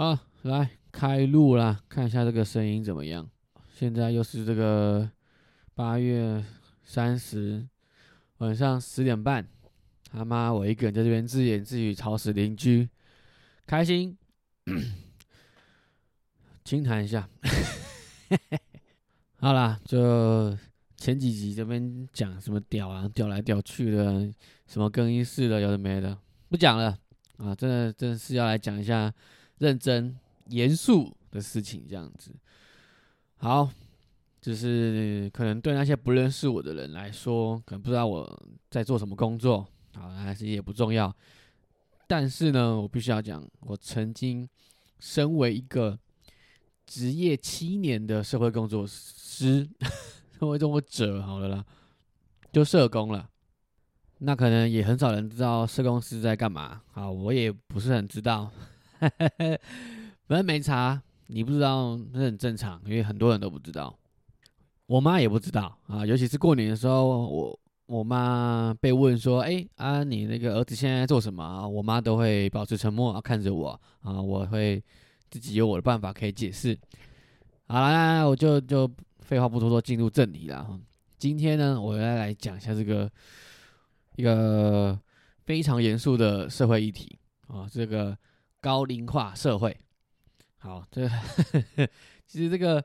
好，来开录啦，看一下这个声音怎么样。现在又是这个八月三十晚上十点半，他妈我一个人在这边自言自语，吵死邻居，开心。轻谈一下，好啦，就前几集这边讲什么屌啊，屌来屌去的，什么更衣室的，有的没的，不讲了啊！真的，真的是要来讲一下认真、严肃的事情，这样子。好，就是可能对那些不认识我的人来说，可能不知道我在做什么工作，好，还是也不重要。但是呢，我必须要讲，我曾经身为一个。职业七年的社会工作师，社会工作者，好了啦，就社工了。那可能也很少人知道社工是在干嘛。好，我也不是很知道，哈 哈反正没查，你不知道那很正常，因为很多人都不知道。我妈也不知道啊，尤其是过年的时候，我我妈被问说：“哎啊，你那个儿子现在做什么啊？”我妈都会保持沉默，看着我啊，我会。自己有我的办法可以解释。好了，我就就废话不多说，进入正题了。今天呢，我要来讲一下这个一个非常严肃的社会议题啊，这个高龄化社会。好，这 其实这个，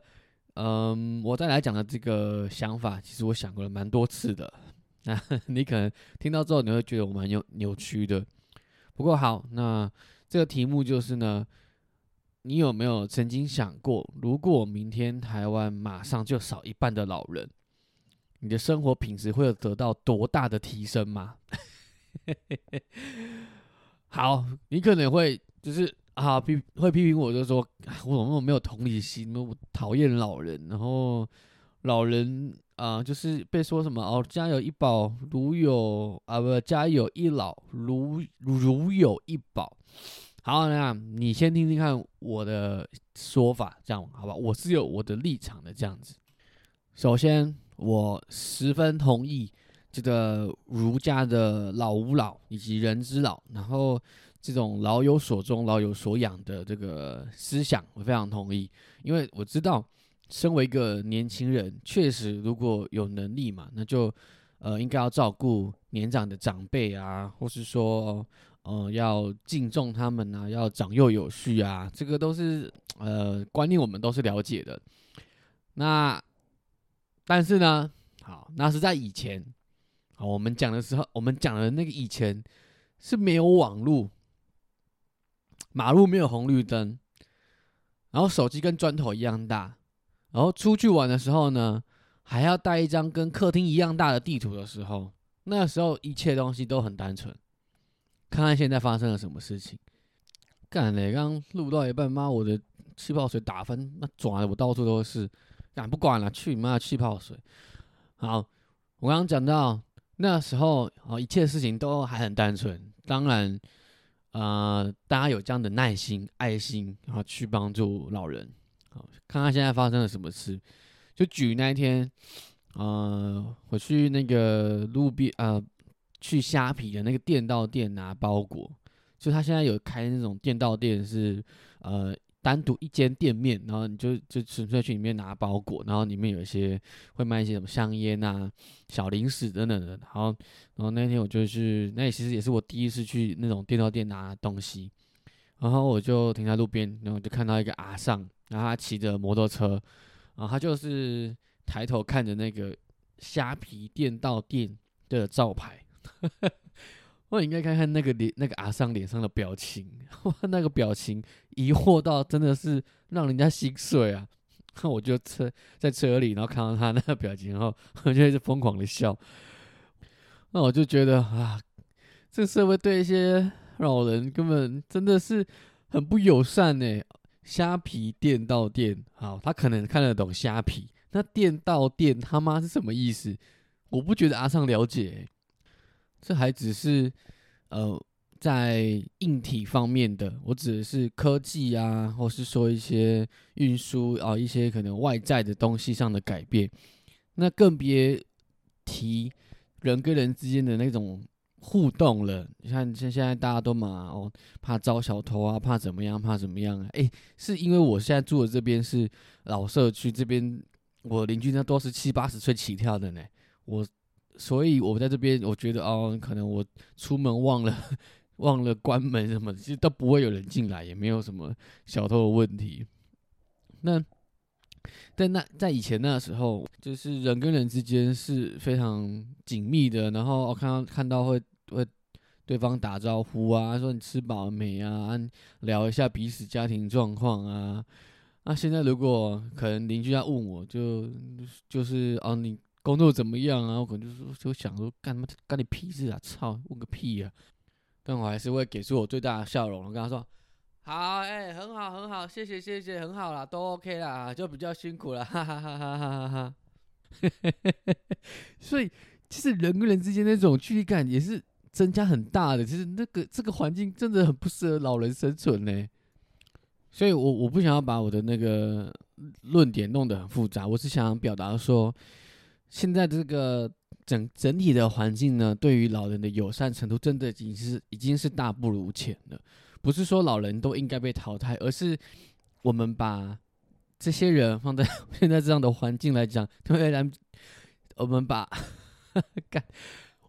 嗯，我再来讲的这个想法，其实我想过了蛮多次的。那你可能听到之后，你会觉得我蛮扭扭曲的。不过好，那这个题目就是呢。你有没有曾经想过，如果明天台湾马上就少一半的老人，你的生活品质会有得到多大的提升吗？好，你可能会就是啊批会批评我，就说我怎么没有同理心，我讨厌老人，然后老人啊就是被说什么哦，家有一宝如有啊不，家有一老如如有一宝。好，那你先听听看我的说法，这样好吧？我是有我的立场的，这样子。首先，我十分同意这个儒家的老吾老以及人之老，然后这种老有所终、老有所养的这个思想，我非常同意。因为我知道，身为一个年轻人，确实如果有能力嘛，那就呃应该要照顾年长的长辈啊，或是说。呃，要敬重他们啊，要长幼有序啊，这个都是呃观念，我们都是了解的。那但是呢，好，那是在以前，好，我们讲的时候，我们讲的那个以前是没有网络，马路没有红绿灯，然后手机跟砖头一样大，然后出去玩的时候呢，还要带一张跟客厅一样大的地图的时候，那时候一切东西都很单纯。看看现在发生了什么事情？干嘞！刚录到一半，妈，我的气泡水打翻，那转的我到处都是。干不管了，去你妈的气泡水！好，我刚刚讲到那时候，哦，一切事情都还很单纯。当然，啊，大家有这样的耐心、爱心，然后去帮助老人。好，看看现在发生了什么事。就举那一天，呃，我去那个路边，呃。去虾皮的那个电到店拿包裹，就他现在有开那种电到店，是呃单独一间店面，然后你就就纯粹去里面拿包裹，然后里面有一些会卖一些什么香烟啊、小零食等等的。然后，然后那天我就去，那其实也是我第一次去那种店到店拿东西。然后我就停在路边，然后就看到一个阿尚，然后他骑着摩托车，然后他就是抬头看着那个虾皮店到店的招牌。我应该看看那个脸，那个阿桑脸上的表情，哇，那个表情疑惑到真的是让人家心碎啊！那 我就车在车里，然后看到他那个表情，然后我就一直疯狂的笑。那我就觉得啊，这社会对一些老人根本真的是很不友善呢。虾皮店到店，好，他可能看得懂虾皮，那店到店他妈是什么意思？我不觉得阿尚了解。这还只是，呃，在硬体方面的，我指的是科技啊，或是说一些运输啊，一些可能外在的东西上的改变。那更别提人跟人之间的那种互动了。你看，像现在大家都嘛哦，怕招小偷啊，怕怎么样，怕怎么样啊？诶，是因为我现在住的这边是老社区，这边我邻居呢都是七八十岁起跳的呢。我所以，我在这边，我觉得哦，可能我出门忘了 忘了关门什么的，其实都不会有人进来，也没有什么小偷的问题。那在那在以前那时候，就是人跟人之间是非常紧密的，然后我看到看到会会对方打招呼啊，说你吃饱没啊，聊一下彼此家庭状况啊。那现在如果可能邻居要问我，就就是哦你。工作怎么样啊？我可能就是就想说，干嘛干你屁事啊！操，问个屁啊！但我还是会给出我最大的笑容，我跟他说：“好，哎，很好，很好，谢谢，谢谢，很好啦，都 OK 啦，就比较辛苦了，哈哈哈哈哈哈哈。所以，其实人跟人之间那种距离感也是增加很大的。其实那个这个环境真的很不适合老人生存呢。所以我我不想要把我的那个论点弄得很复杂，我是想表达说。现在这个整整体的环境呢，对于老人的友善程度，真的已经是已经是大不如前了。不是说老人都应该被淘汰，而是我们把这些人放在 现在这样的环境来讲，对然我们把干，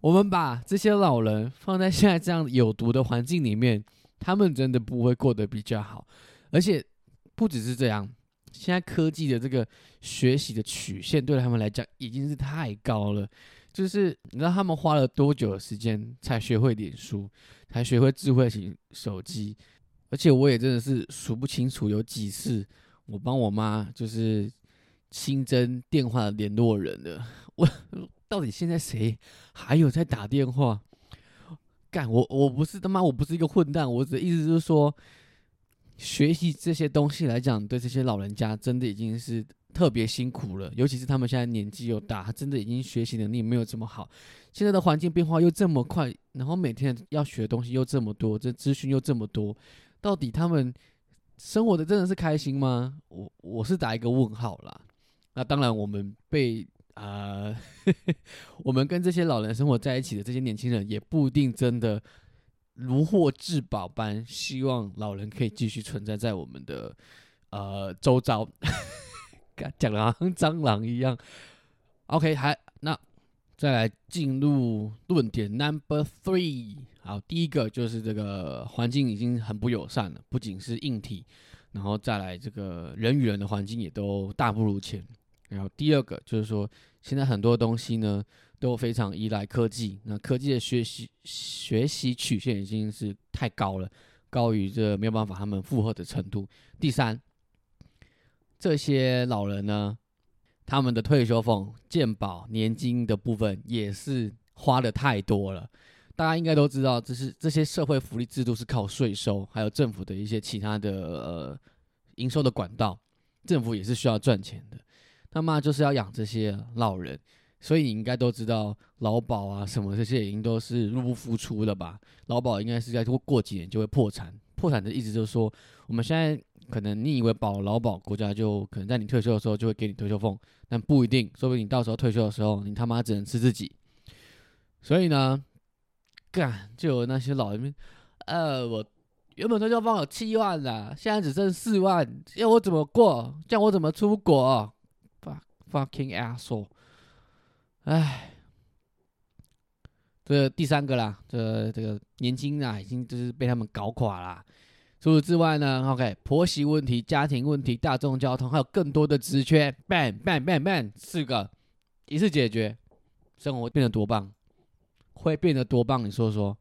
我们把这些老人放在现在这样有毒的环境里面，他们真的不会过得比较好。而且不只是这样。现在科技的这个学习的曲线对他们来讲已经是太高了，就是你知道他们花了多久的时间才学会脸书，才学会智慧型手机，而且我也真的是数不清楚有几次我帮我妈就是新增电话联络人的，我到底现在谁还有在打电话？干我我不是他妈我不是一个混蛋，我的意思就是说。学习这些东西来讲，对这些老人家真的已经是特别辛苦了。尤其是他们现在年纪又大，真的已经学习能力没有这么好。现在的环境变化又这么快，然后每天要学的东西又这么多，这资讯又这么多，到底他们生活的真的是开心吗？我我是打一个问号啦。那当然，我们被啊，我们跟这些老人生活在一起的这些年轻人，也不一定真的。如获至宝般，希望老人可以继续存在在我们的呃周遭，讲的像蟑螂一样。OK，还那再来进入论点 Number Three。好，第一个就是这个环境已经很不友善了，不仅是硬体，然后再来这个人与人的环境也都大不如前。然后第二个就是说，现在很多东西呢。都非常依赖科技，那科技的学习学习曲线已经是太高了，高于这没有办法他们负荷的程度。第三，这些老人呢，他们的退休俸、健保、年金的部分也是花的太多了。大家应该都知道，这是这些社会福利制度是靠税收，还有政府的一些其他的呃营收的管道，政府也是需要赚钱的，他妈就是要养这些老人。所以你应该都知道，劳保啊什么这些已经都是入不敷出了吧？劳保应该是在过过几年就会破产。破产的意思就是说，我们现在可能你以为保劳保，国家就可能在你退休的时候就会给你退休俸，但不一定，说不定你到时候退休的时候，你他妈只能吃自己。所以呢，干就有那些老人，呃，我原本退休俸有七万啦，现在只剩四万，要我怎么过？叫我怎么出国 fucking asshole！唉，这第三个啦，这这个年轻啊，已经就是被他们搞垮了。除此之外呢，OK，婆媳问题、家庭问题、大众交通，还有更多的职缺，bang bang bang bang，四个一次解决，生活变得多棒，会变得多棒？你说说？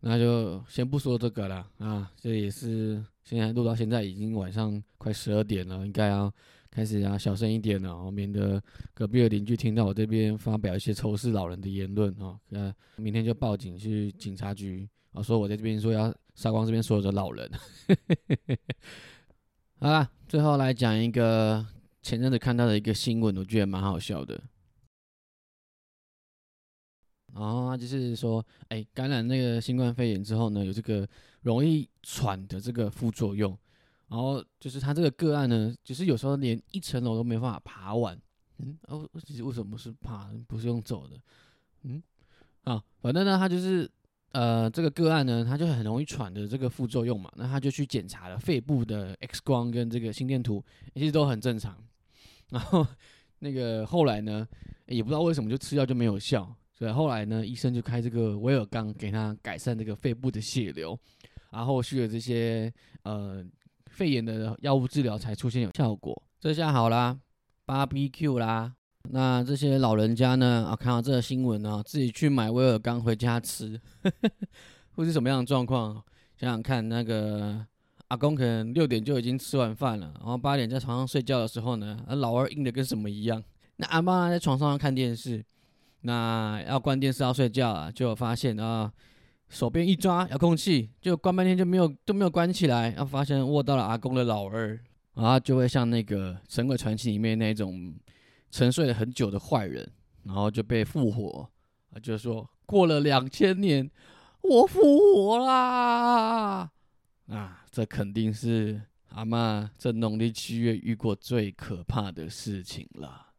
那就先不说这个了啊，这也是现在录到现在已经晚上快十二点了，应该要。开始啊，小声一点哦，免得隔壁的邻居听到我这边发表一些仇视老人的言论哦。呃，明天就报警去警察局啊，说我在这边说要杀光这边所有的老人。好了，最后来讲一个前阵子看到的一个新闻，我觉得蛮好笑的。然后就是说，哎，感染那个新冠肺炎之后呢，有这个容易喘的这个副作用。然后就是他这个个案呢，就是有时候连一层楼都没办法爬完，嗯，哦，其实为什么是爬，不是用走的？嗯，啊，反正呢，他就是呃这个个案呢，他就很容易喘的这个副作用嘛，那他就去检查了肺部的 X 光跟这个心电图，其实都很正常。然后那个后来呢，也不知道为什么就吃药就没有效，所以后来呢，医生就开这个威尔刚给他改善这个肺部的血流，然后后续的这些呃肺炎的药物治疗才出现有效果。这下好啦，BBQ 啦。那这些老人家呢？啊，看到这个新闻呢，自己去买威尔刚回家吃，会是什么样的状况？想想看，那个阿公可能六点就已经吃完饭了，然后八点在床上睡觉的时候呢，老二硬的跟什么一样。那阿妈在床上看电视，那要关电视要睡觉啊，就发现啊，手边一抓遥控器，就关半天就没有都没有关起来，然后发现握到了阿公的老二，然后就会像那个《神鬼传奇》里面那种。沉睡了很久的坏人，然后就被复活啊！就说过了两千年，我复活啦！啊，这肯定是阿妈这农历七月遇过最可怕的事情了。